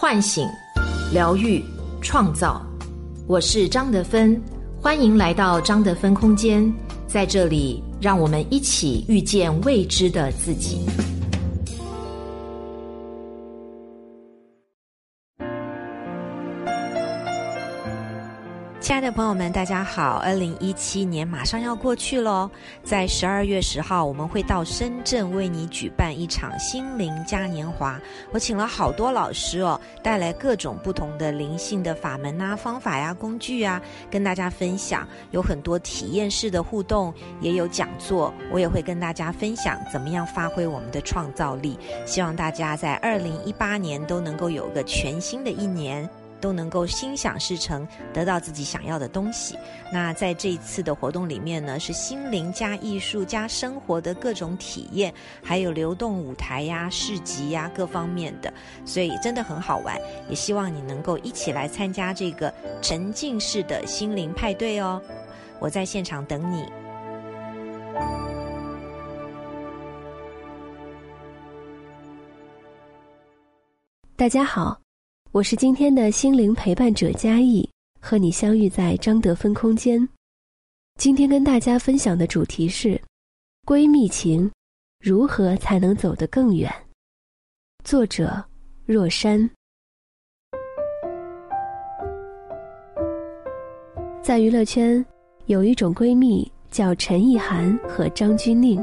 唤醒、疗愈、创造。我是张德芬，欢迎来到张德芬空间，在这里，让我们一起遇见未知的自己。亲爱的朋友们，大家好！二零一七年马上要过去喽，在十二月十号，我们会到深圳为你举办一场心灵嘉年华。我请了好多老师哦，带来各种不同的灵性的法门啊、方法呀、工具啊，跟大家分享。有很多体验式的互动，也有讲座。我也会跟大家分享怎么样发挥我们的创造力。希望大家在二零一八年都能够有个全新的一年。都能够心想事成，得到自己想要的东西。那在这一次的活动里面呢，是心灵加艺术加生活的各种体验，还有流动舞台呀、市集呀各方面的，所以真的很好玩。也希望你能够一起来参加这个沉浸式的心灵派对哦。我在现场等你。大家好。我是今天的心灵陪伴者嘉义，和你相遇在张德芬空间。今天跟大家分享的主题是闺蜜情，如何才能走得更远？作者若山。在娱乐圈，有一种闺蜜叫陈意涵和张钧甯，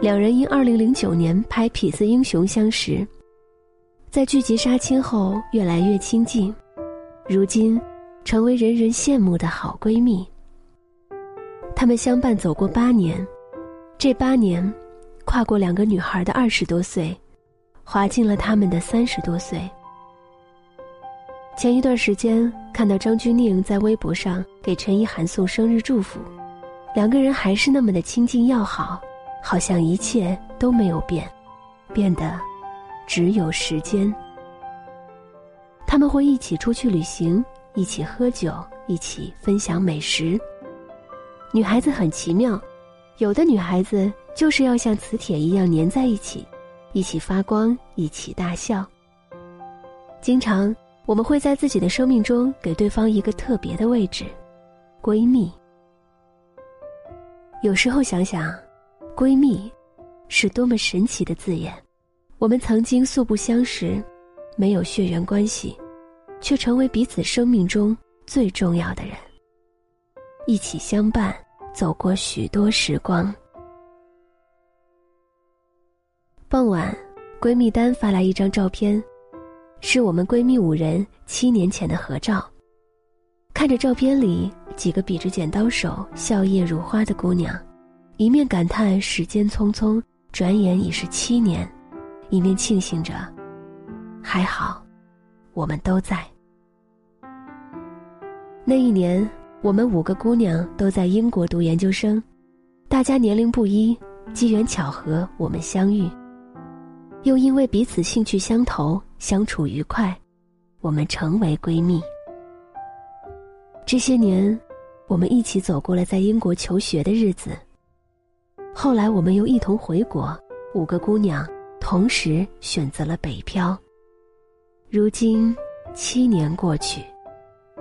两人因二零零九年拍《痞子英雄》相识。在剧集杀青后，越来越亲近，如今成为人人羡慕的好闺蜜。她们相伴走过八年，这八年，跨过两个女孩的二十多岁，滑进了他们的三十多岁。前一段时间看到张钧甯在微博上给陈意涵送生日祝福，两个人还是那么的亲近要好，好像一切都没有变，变得。只有时间。他们会一起出去旅行，一起喝酒，一起分享美食。女孩子很奇妙，有的女孩子就是要像磁铁一样粘在一起，一起发光，一起大笑。经常我们会在自己的生命中给对方一个特别的位置，闺蜜。有时候想想，闺蜜是多么神奇的字眼。我们曾经素不相识，没有血缘关系，却成为彼此生命中最重要的人。一起相伴，走过许多时光。傍晚，闺蜜单发来一张照片，是我们闺蜜五人七年前的合照。看着照片里几个比着剪刀手、笑靥如花的姑娘，一面感叹时间匆匆，转眼已是七年。一面庆幸着，还好，我们都在。那一年，我们五个姑娘都在英国读研究生，大家年龄不一，机缘巧合，我们相遇，又因为彼此兴趣相投，相处愉快，我们成为闺蜜。这些年，我们一起走过了在英国求学的日子。后来，我们又一同回国，五个姑娘。同时选择了北漂。如今七年过去，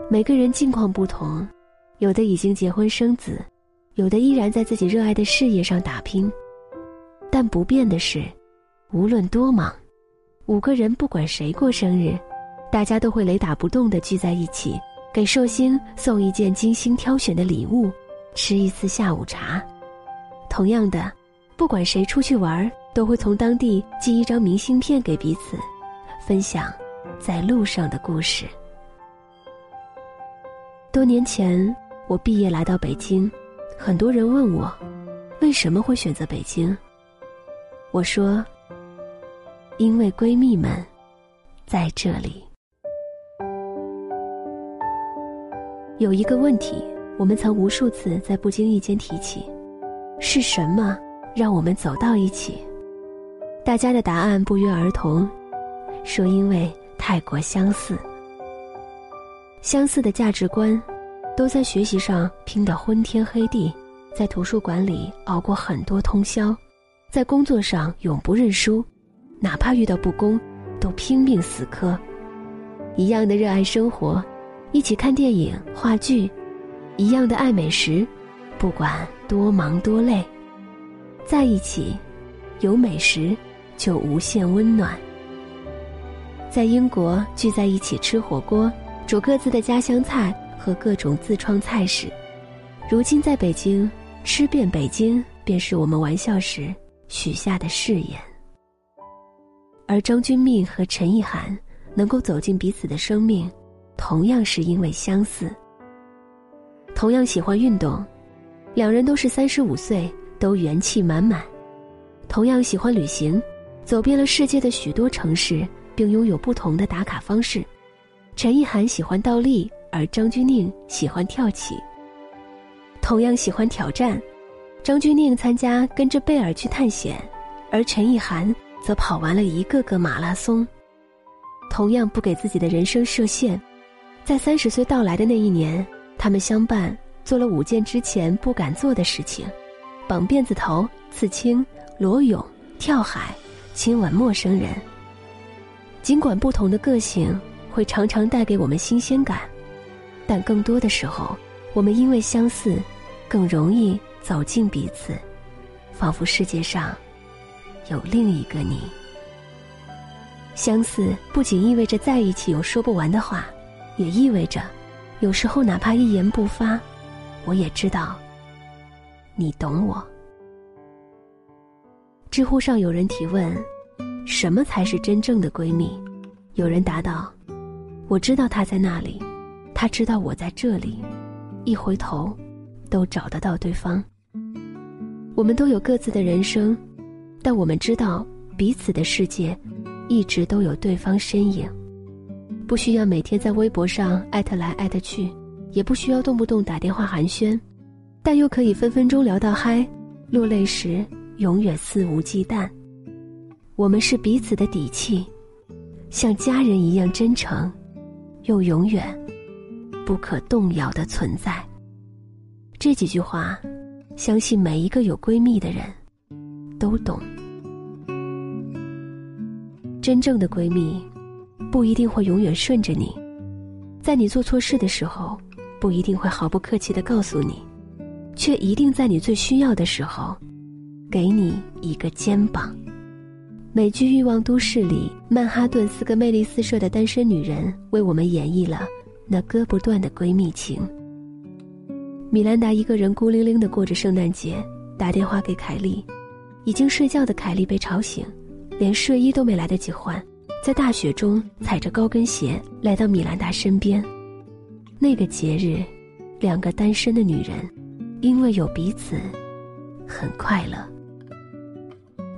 每个人境况不同，有的已经结婚生子，有的依然在自己热爱的事业上打拼。但不变的是，无论多忙，五个人不管谁过生日，大家都会雷打不动的聚在一起，给寿星送一件精心挑选的礼物，吃一次下午茶。同样的，不管谁出去玩都会从当地寄一张明信片给彼此，分享在路上的故事。多年前，我毕业来到北京，很多人问我为什么会选择北京。我说，因为闺蜜们在这里。有一个问题，我们曾无数次在不经意间提起：是什么让我们走到一起？大家的答案不约而同，说因为太过相似。相似的价值观，都在学习上拼得昏天黑地，在图书馆里熬过很多通宵，在工作上永不认输，哪怕遇到不公，都拼命死磕，一样的热爱生活，一起看电影、话剧，一样的爱美食，不管多忙多累，在一起，有美食就无限温暖。在英国聚在一起吃火锅，煮各自的家乡菜和各种自创菜式。如今在北京吃遍北京，便是我们玩笑时许下的誓言。而张君命和陈意涵能够走进彼此的生命，同样是因为相似。同样喜欢运动，两人都是三十五岁，都元气满满。同样喜欢旅行，走遍了世界的许多城市，并拥有不同的打卡方式。陈意涵喜欢倒立，而张钧甯喜欢跳起。同样喜欢挑战，张钧甯参加跟着贝尔去探险，而陈意涵则跑完了一个个马拉松。同样不给自己的人生设限，在三十岁到来的那一年，他们相伴做了五件之前不敢做的事情：绑辫子头、刺青、裸泳、跳海、亲吻陌生人。尽管不同的个性会常常带给我们新鲜感，但更多的时候。我们因为相似，更容易走进彼此，仿佛世界上有另一个你。相似不仅意味着在一起有说不完的话，也意味着，有时候哪怕一言不发，我也知道你懂我。知乎上有人提问：什么才是真正的闺蜜？有人答道：我知道她在那里，她知道我在这里。一回头，都找得到对方。我们都有各自的人生，但我们知道彼此的世界，一直都有对方身影。不需要每天在微博上艾特来艾特去，也不需要动不动打电话寒暄，但又可以分分钟聊到嗨，落泪时永远肆无忌惮。我们是彼此的底气，像家人一样真诚，又永远。不可动摇的存在。这几句话，相信每一个有闺蜜的人都懂。真正的闺蜜，不一定会永远顺着你，在你做错事的时候，不一定会毫不客气的告诉你，却一定在你最需要的时候，给你一个肩膀。美剧《欲望都市》里，曼哈顿四个魅力四射的单身女人为我们演绎了。那割不断的闺蜜情。米兰达一个人孤零零的过着圣诞节，打电话给凯莉，已经睡觉的凯莉被吵醒，连睡衣都没来得及换，在大雪中踩着高跟鞋来到米兰达身边。那个节日，两个单身的女人，因为有彼此，很快乐。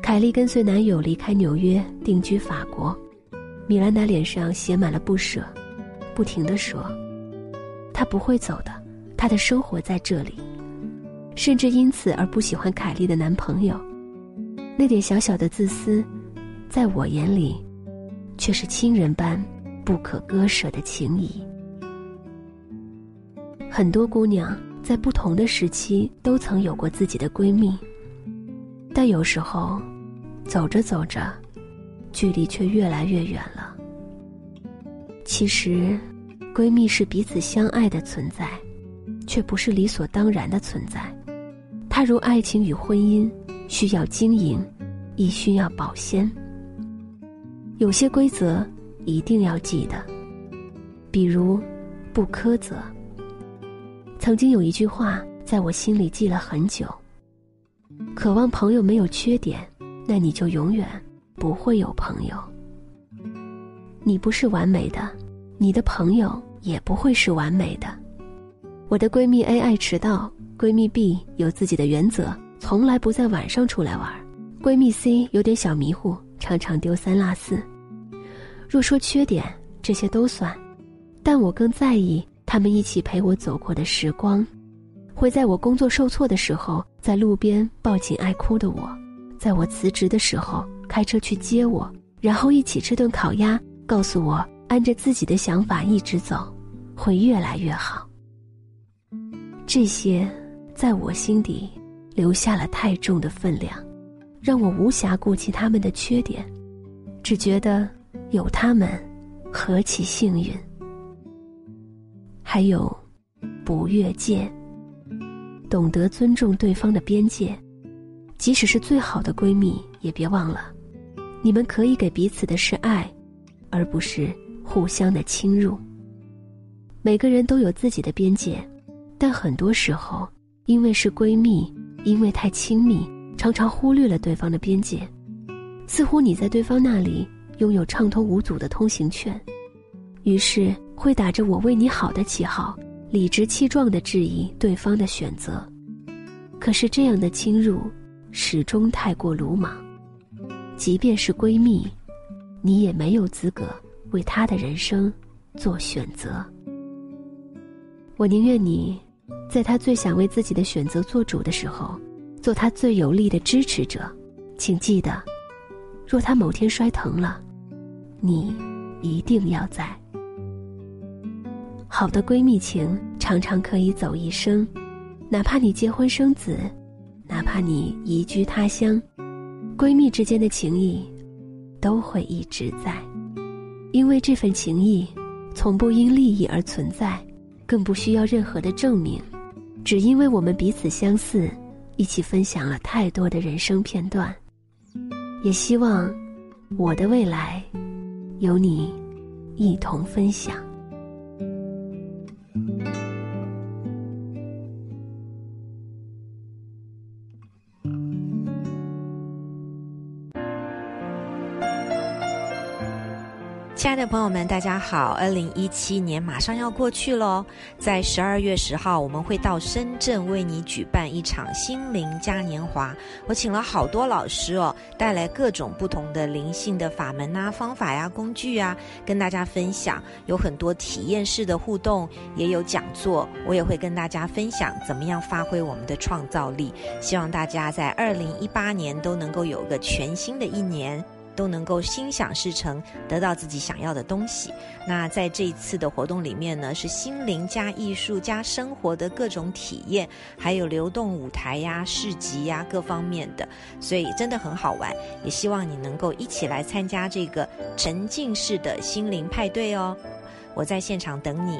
凯莉跟随男友离开纽约，定居法国，米兰达脸上写满了不舍。不停的说：“他不会走的，他的生活在这里。”甚至因此而不喜欢凯莉的男朋友。那点小小的自私，在我眼里，却是亲人般不可割舍的情谊。很多姑娘在不同的时期都曾有过自己的闺蜜，但有时候，走着走着，距离却越来越远了。其实，闺蜜是彼此相爱的存在，却不是理所当然的存在。它如爱情与婚姻，需要经营，亦需要保鲜。有些规则一定要记得，比如不苛责。曾经有一句话在我心里记了很久：渴望朋友没有缺点，那你就永远不会有朋友。你不是完美的，你的朋友也不会是完美的。我的闺蜜 A 爱迟到，闺蜜 B 有自己的原则，从来不在晚上出来玩。闺蜜 C 有点小迷糊，常常丢三落四。若说缺点，这些都算，但我更在意他们一起陪我走过的时光。会在我工作受挫的时候，在路边抱紧爱哭的我；在我辞职的时候，开车去接我，然后一起吃顿烤鸭。告诉我，按着自己的想法一直走，会越来越好。这些，在我心底留下了太重的分量，让我无暇顾及他们的缺点，只觉得有他们何其幸运！还有，不越界，懂得尊重对方的边界，即使是最好的闺蜜，也别忘了，你们可以给彼此的是爱，而不是互相的侵入。每个人都有自己的边界，但很多时候，因为是闺蜜，因为太亲密，常常忽略了对方的边界，似乎你在对方那里。拥有畅通无阻的通行券，于是会打着“我为你好”的旗号，理直气壮的质疑对方的选择。可是这样的侵入，始终太过鲁莽。即便是闺蜜，你也没有资格为她的人生做选择。我宁愿你，在她最想为自己的选择做主的时候，做她最有力的支持者。请记得。若她某天摔疼了，你一定要在。好的闺蜜情常常可以走一生，哪怕你结婚生子，哪怕你移居他乡，闺蜜之间的情谊都会一直在，因为这份情谊从不因利益而存在，更不需要任何的证明，只因为我们彼此相似，一起分享了太多的人生片段。也希望我的未来有你一同分享。朋友们，大家好！二零一七年马上要过去喽，在十二月十号，我们会到深圳为你举办一场心灵嘉年华。我请了好多老师哦，带来各种不同的灵性的法门啊、方法呀、工具啊，跟大家分享。有很多体验式的互动，也有讲座。我也会跟大家分享怎么样发挥我们的创造力。希望大家在二零一八年都能够有个全新的一年。都能够心想事成，得到自己想要的东西。那在这一次的活动里面呢，是心灵加艺术加生活的各种体验，还有流动舞台呀、市集呀各方面的，所以真的很好玩。也希望你能够一起来参加这个沉浸式的心灵派对哦。我在现场等你。